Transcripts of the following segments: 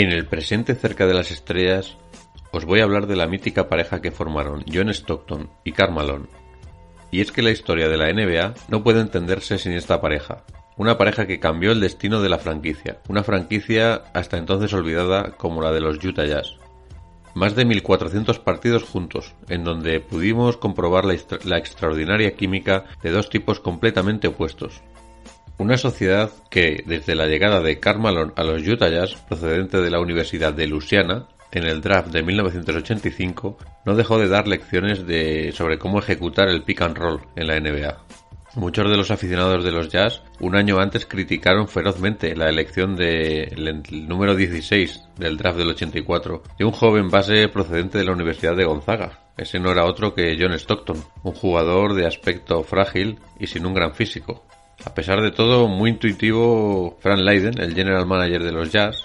En el presente cerca de las estrellas os voy a hablar de la mítica pareja que formaron John Stockton y Karl Malone. Y es que la historia de la NBA no puede entenderse sin esta pareja. Una pareja que cambió el destino de la franquicia, una franquicia hasta entonces olvidada como la de los Utah Jazz. Más de 1400 partidos juntos, en donde pudimos comprobar la extraordinaria química de dos tipos completamente opuestos, una sociedad que, desde la llegada de Karl Malone a los Utah Jazz, procedente de la Universidad de Louisiana, en el draft de 1985, no dejó de dar lecciones de, sobre cómo ejecutar el pick and roll en la NBA. Muchos de los aficionados de los Jazz un año antes criticaron ferozmente la elección del número 16 del draft del 84 de un joven base procedente de la Universidad de Gonzaga. Ese no era otro que John Stockton, un jugador de aspecto frágil y sin un gran físico. A pesar de todo, muy intuitivo, Frank Leiden, el general manager de los Jazz,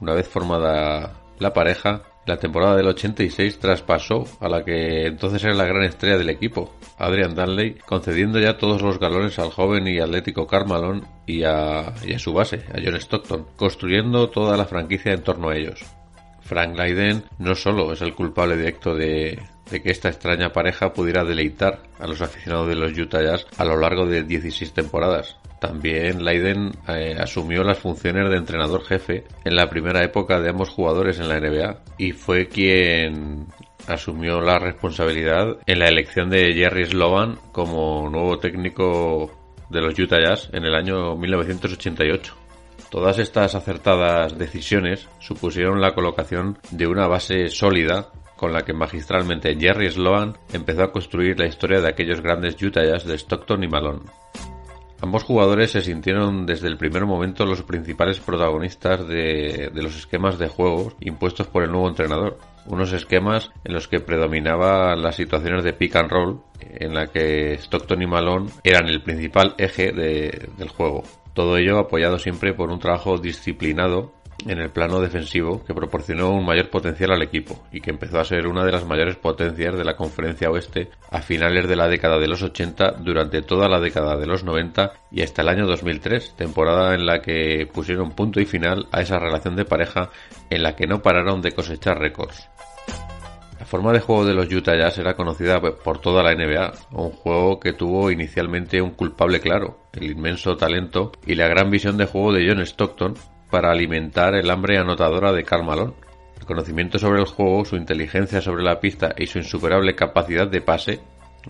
una vez formada la pareja, la temporada del 86 traspasó a la que entonces era la gran estrella del equipo, Adrian Danley, concediendo ya todos los galones al joven y atlético Karl Malone y a, y a su base, a John Stockton, construyendo toda la franquicia en torno a ellos. Frank Leiden no solo es el culpable directo de, de que esta extraña pareja pudiera deleitar a los aficionados de los Utah Jazz a lo largo de 16 temporadas. También Leiden eh, asumió las funciones de entrenador jefe en la primera época de ambos jugadores en la NBA y fue quien asumió la responsabilidad en la elección de Jerry Slovan como nuevo técnico de los Utah Jazz en el año 1988. Todas estas acertadas decisiones supusieron la colocación de una base sólida con la que magistralmente Jerry Sloan empezó a construir la historia de aquellos grandes Utah de Stockton y Malone. Ambos jugadores se sintieron desde el primer momento los principales protagonistas de, los esquemas de juego impuestos por el nuevo entrenador. Unos esquemas en los que predominaban las situaciones de pick and roll, en la que Stockton y Malone eran el principal eje de, del juego. Todo ello apoyado siempre por un trabajo disciplinado en el plano defensivo que proporcionó un mayor potencial al equipo y que empezó a ser una de las mayores potencias de la conferencia oeste a finales de la década de los 80 durante toda la década de los 90 y hasta el año 2003, temporada en la que pusieron punto y final a esa relación de pareja en la que no pararon de cosechar récords. La forma de juego de los Utah Jazz era conocida por toda la NBA, un juego que tuvo inicialmente un culpable claro, el inmenso talento y la gran visión de juego de John Stockton para alimentar el hambre anotadora de Karl Malone. El conocimiento sobre el juego, su inteligencia sobre la pista y su insuperable capacidad de pase,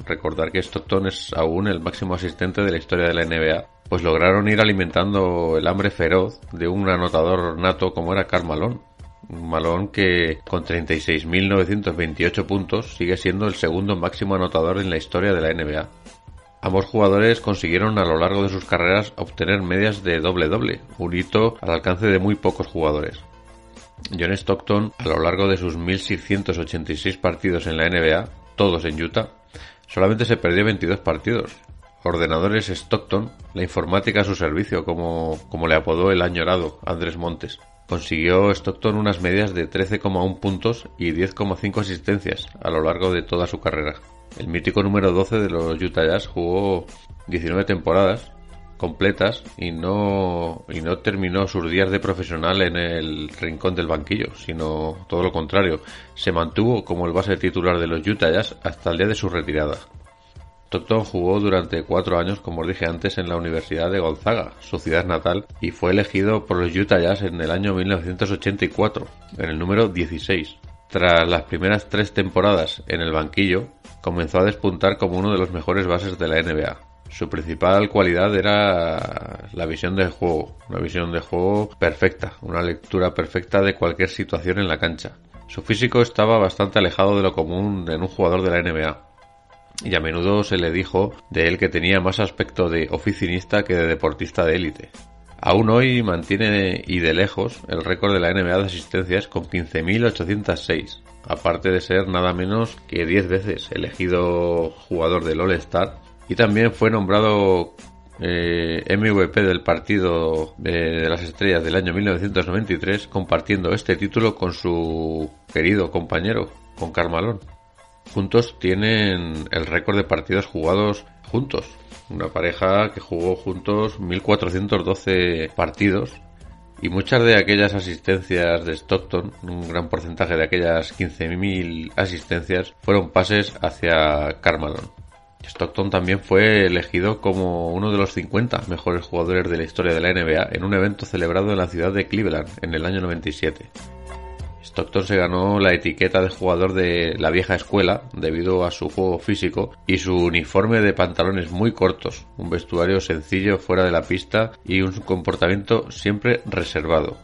recordar que Stockton es aún el máximo asistente de la historia de la NBA, pues lograron ir alimentando el hambre feroz de un anotador nato como era Karl Malone. Malone que con 36.928 puntos sigue siendo el segundo máximo anotador en la historia de la NBA. Ambos jugadores consiguieron a lo largo de sus carreras obtener medias de doble-doble, un hito al alcance de muy pocos jugadores. John Stockton, a lo largo de sus 1.686 partidos en la NBA, todos en Utah, solamente se perdió 22 partidos. Ordenadores Stockton, la informática a su servicio, como, como le apodó el añorado Andrés Montes. Consiguió Stockton unas medias de 13,1 puntos y 10,5 asistencias a lo largo de toda su carrera. El mítico número 12 de los Utah Jazz jugó 19 temporadas completas y no y no terminó sus días de profesional en el rincón del banquillo, sino todo lo contrario, se mantuvo como el base titular de los Utah Jazz hasta el día de su retirada. Stockton jugó durante cuatro años, como os dije antes, en la Universidad de Gonzaga, su ciudad natal, y fue elegido por los Utah Jazz en el año 1984, en el número 16. Tras las primeras tres temporadas en el banquillo, comenzó a despuntar como uno de los mejores bases de la NBA. Su principal cualidad era la visión del juego, una visión de juego perfecta, una lectura perfecta de cualquier situación en la cancha. Su físico estaba bastante alejado de lo común en un jugador de la NBA, y a menudo se le dijo de él que tenía más aspecto de oficinista que de deportista de élite. Aún hoy mantiene y de lejos el récord de la NBA de asistencias con 15.806, aparte de ser nada menos que 10 veces elegido jugador del All-Star y también fue nombrado eh, MVP del partido de, las estrellas del año 1993 compartiendo este título con su querido compañero, con Carmalón. Juntos tienen el récord de partidos jugados juntos. Una pareja que jugó juntos 1412 partidos y muchas de aquellas asistencias de Stockton, un gran porcentaje de aquellas 15.000 asistencias, fueron pases hacia Carmalón. Stockton también fue elegido como uno de los 50 mejores jugadores de la historia de la NBA en un evento celebrado en la ciudad de Cleveland en el año 97. Stockton se ganó la etiqueta de jugador de la vieja escuela debido a su juego físico y su uniforme de pantalones muy cortos, un vestuario sencillo fuera de la pista y un comportamiento siempre reservado.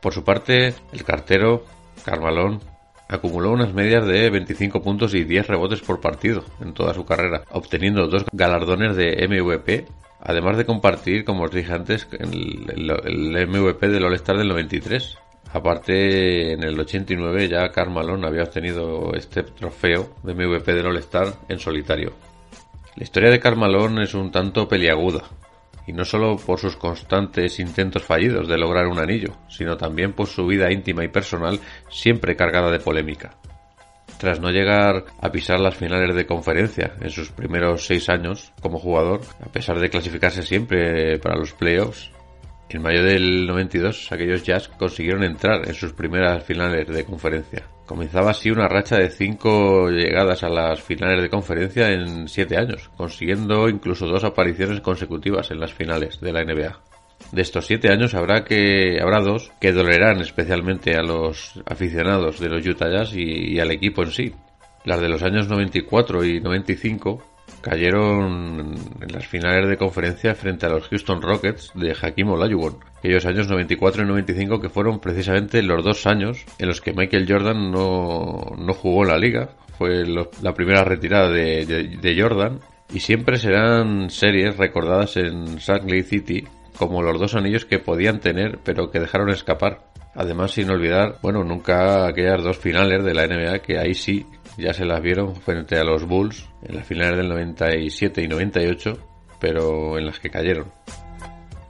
Por su parte, el cartero, Carmalón, acumuló unas medias de 25 puntos y 10 rebotes por partido en toda su carrera, obteniendo dos galardones de MVP, además de compartir, como os dije antes, el, MVP del All-Star del 93. Aparte, en el 89 ya Carmalón había obtenido este trofeo de MVP del All-Star en solitario. La historia de Carmalón es un tanto peliaguda, y no solo por sus constantes intentos fallidos de lograr un anillo, sino también por su vida íntima y personal siempre cargada de polémica. Tras no llegar a pisar las finales de conferencia en sus primeros seis años como jugador, a pesar de clasificarse siempre para los playoffs, en mayo del 92 aquellos Jazz consiguieron entrar en sus primeras finales de conferencia. Comenzaba así una racha de cinco llegadas a las finales de conferencia en siete años, consiguiendo incluso dos apariciones consecutivas en las finales de la NBA. De estos siete años habrá que habrá dos que dolerán especialmente a los aficionados de los Utah Jazz y, y al equipo en sí. Las de los años 94 y 95 cayeron en las finales de conferencia frente a los Houston Rockets de Hakim Olajuwon. Aquellos años 94 y 95 que fueron precisamente los dos años en los que Michael Jordan no, no jugó en la liga. Fue la primera retirada de, de, Jordan y siempre serán series recordadas en Salt Lake City como los dos anillos que podían tener pero que dejaron escapar. Además, sin olvidar, bueno, nunca aquellas dos finales de la NBA que ahí sí ya se las vieron frente a los Bulls en las finales del 97 y 98, pero en las que cayeron.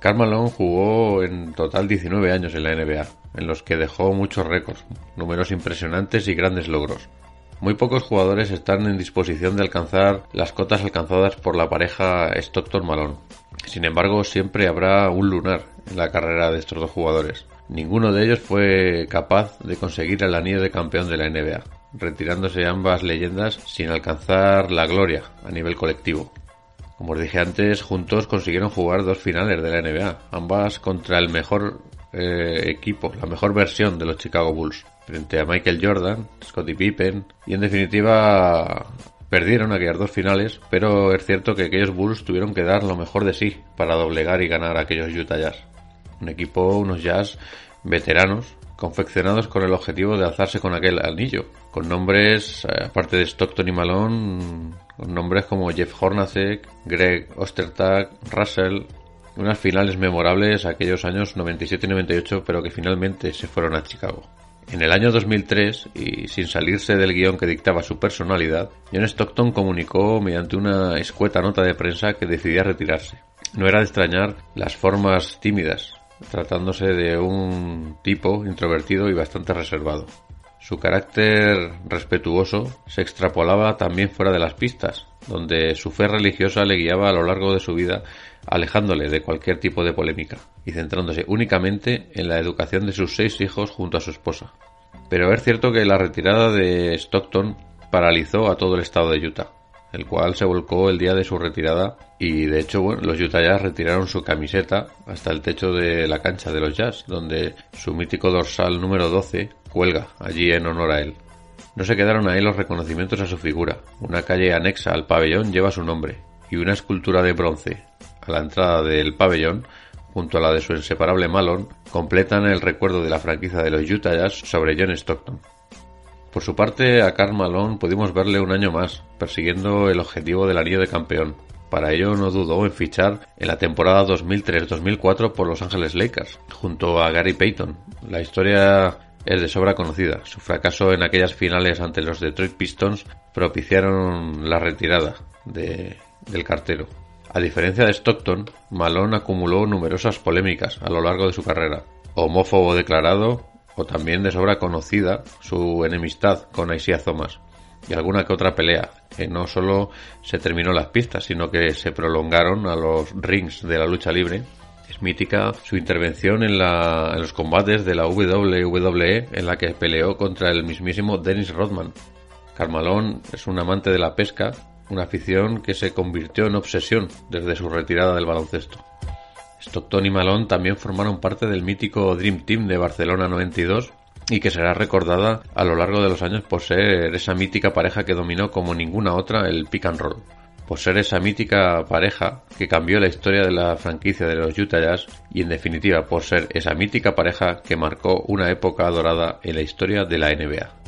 Carmelo jugó en total 19 años en la NBA, en los que dejó muchos récords, números impresionantes y grandes logros. Muy pocos jugadores están en disposición de alcanzar las cotas alcanzadas por la pareja Stockton-Malone. Sin embargo, siempre habrá un lunar en la carrera de estos dos jugadores. Ninguno de ellos fue capaz de conseguir el anillo de campeón de la NBA retirándose ambas leyendas sin alcanzar la gloria a nivel colectivo. Como os dije antes, juntos consiguieron jugar dos finales de la NBA, ambas contra el mejor eh, equipo, la mejor versión de los Chicago Bulls, frente a Michael Jordan, Scottie Pippen, y en definitiva perdieron aquellas dos finales, pero es cierto que aquellos Bulls tuvieron que dar lo mejor de sí para doblegar y ganar a aquellos Utah Jazz. Un equipo, unos Jazz veteranos, confeccionados con el objetivo de alzarse con aquel anillo, con nombres, eh, aparte de Stockton y Malone, con nombres como Jeff Hornacek, Greg Ostertag, Russell, Unas finales memorables aquellos años 97 y 98, pero que finalmente se fueron a Chicago. En el año 2003, y sin salirse del guion que dictaba su personalidad, John Stockton comunicó mediante una escueta nota de prensa que decidía retirarse. No era de extrañar las formas tímidas, tratándose de un tipo introvertido y bastante reservado. Su carácter respetuoso se extrapolaba también fuera de las pistas, donde su fe religiosa le guiaba a lo largo de su vida, alejándole de cualquier tipo de polémica y centrándose únicamente en la educación de sus seis hijos junto a su esposa. Pero es cierto que la retirada de Stockton paralizó a todo el estado de Utah, el cual se volcó el día de su retirada y de hecho bueno, los Utah Jazz retiraron su camiseta hasta el techo de la cancha de los Jazz, donde su mítico dorsal número 12 cuelga allí en honor a él. No se quedaron ahí los reconocimientos a su figura. Una calle anexa al pabellón lleva su nombre y una escultura de bronce a la entrada del pabellón junto a la de su inseparable Malone completan el recuerdo de la franquicia de los Utah Jazz sobre John Stockton. Por su parte, a Karl Malone pudimos verle un año más, persiguiendo el objetivo del anillo de campeón. Para ello no dudó en fichar en la temporada 2003-2004 por Los Ángeles Lakers, junto a Gary Payton. La historia es de sobra conocida. Su fracaso en aquellas finales ante los Detroit Pistons propiciaron la retirada del cartero. A diferencia de Stockton, Malone acumuló numerosas polémicas a lo largo de su carrera. Homófobo declarado, o también de sobra conocida su enemistad con Isaiah Thomas y alguna que otra pelea, que no solo se terminó las pistas, sino que se prolongaron a los rings de la lucha libre. Mítica su intervención en, la, en los combates de la WWE en la que peleó contra el mismísimo Dennis Rodman. Carmalón es un amante de la pesca, una afición que se convirtió en obsesión desde su retirada del baloncesto. Stockton y Malone también formaron parte del mítico Dream Team de Barcelona 92 y que será recordada a lo largo de los años por ser esa mítica pareja que dominó como ninguna otra el pick and roll. Por ser esa mítica pareja que cambió la historia de la franquicia de los Utah Jazz y en definitiva por ser esa mítica pareja que marcó una época dorada en la historia de la NBA.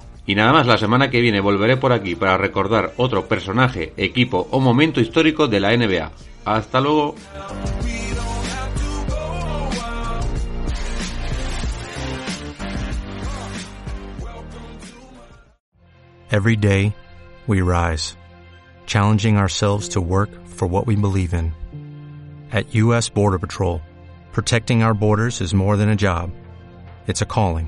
Y nada más, la semana que viene volveré por aquí para recordar otro personaje, equipo o momento histórico de la NBA. Hasta luego. Every day, we rise, challenging ourselves to work for what we believe in. At U.S. Border Patrol, protecting our borders is more than a job, it's a calling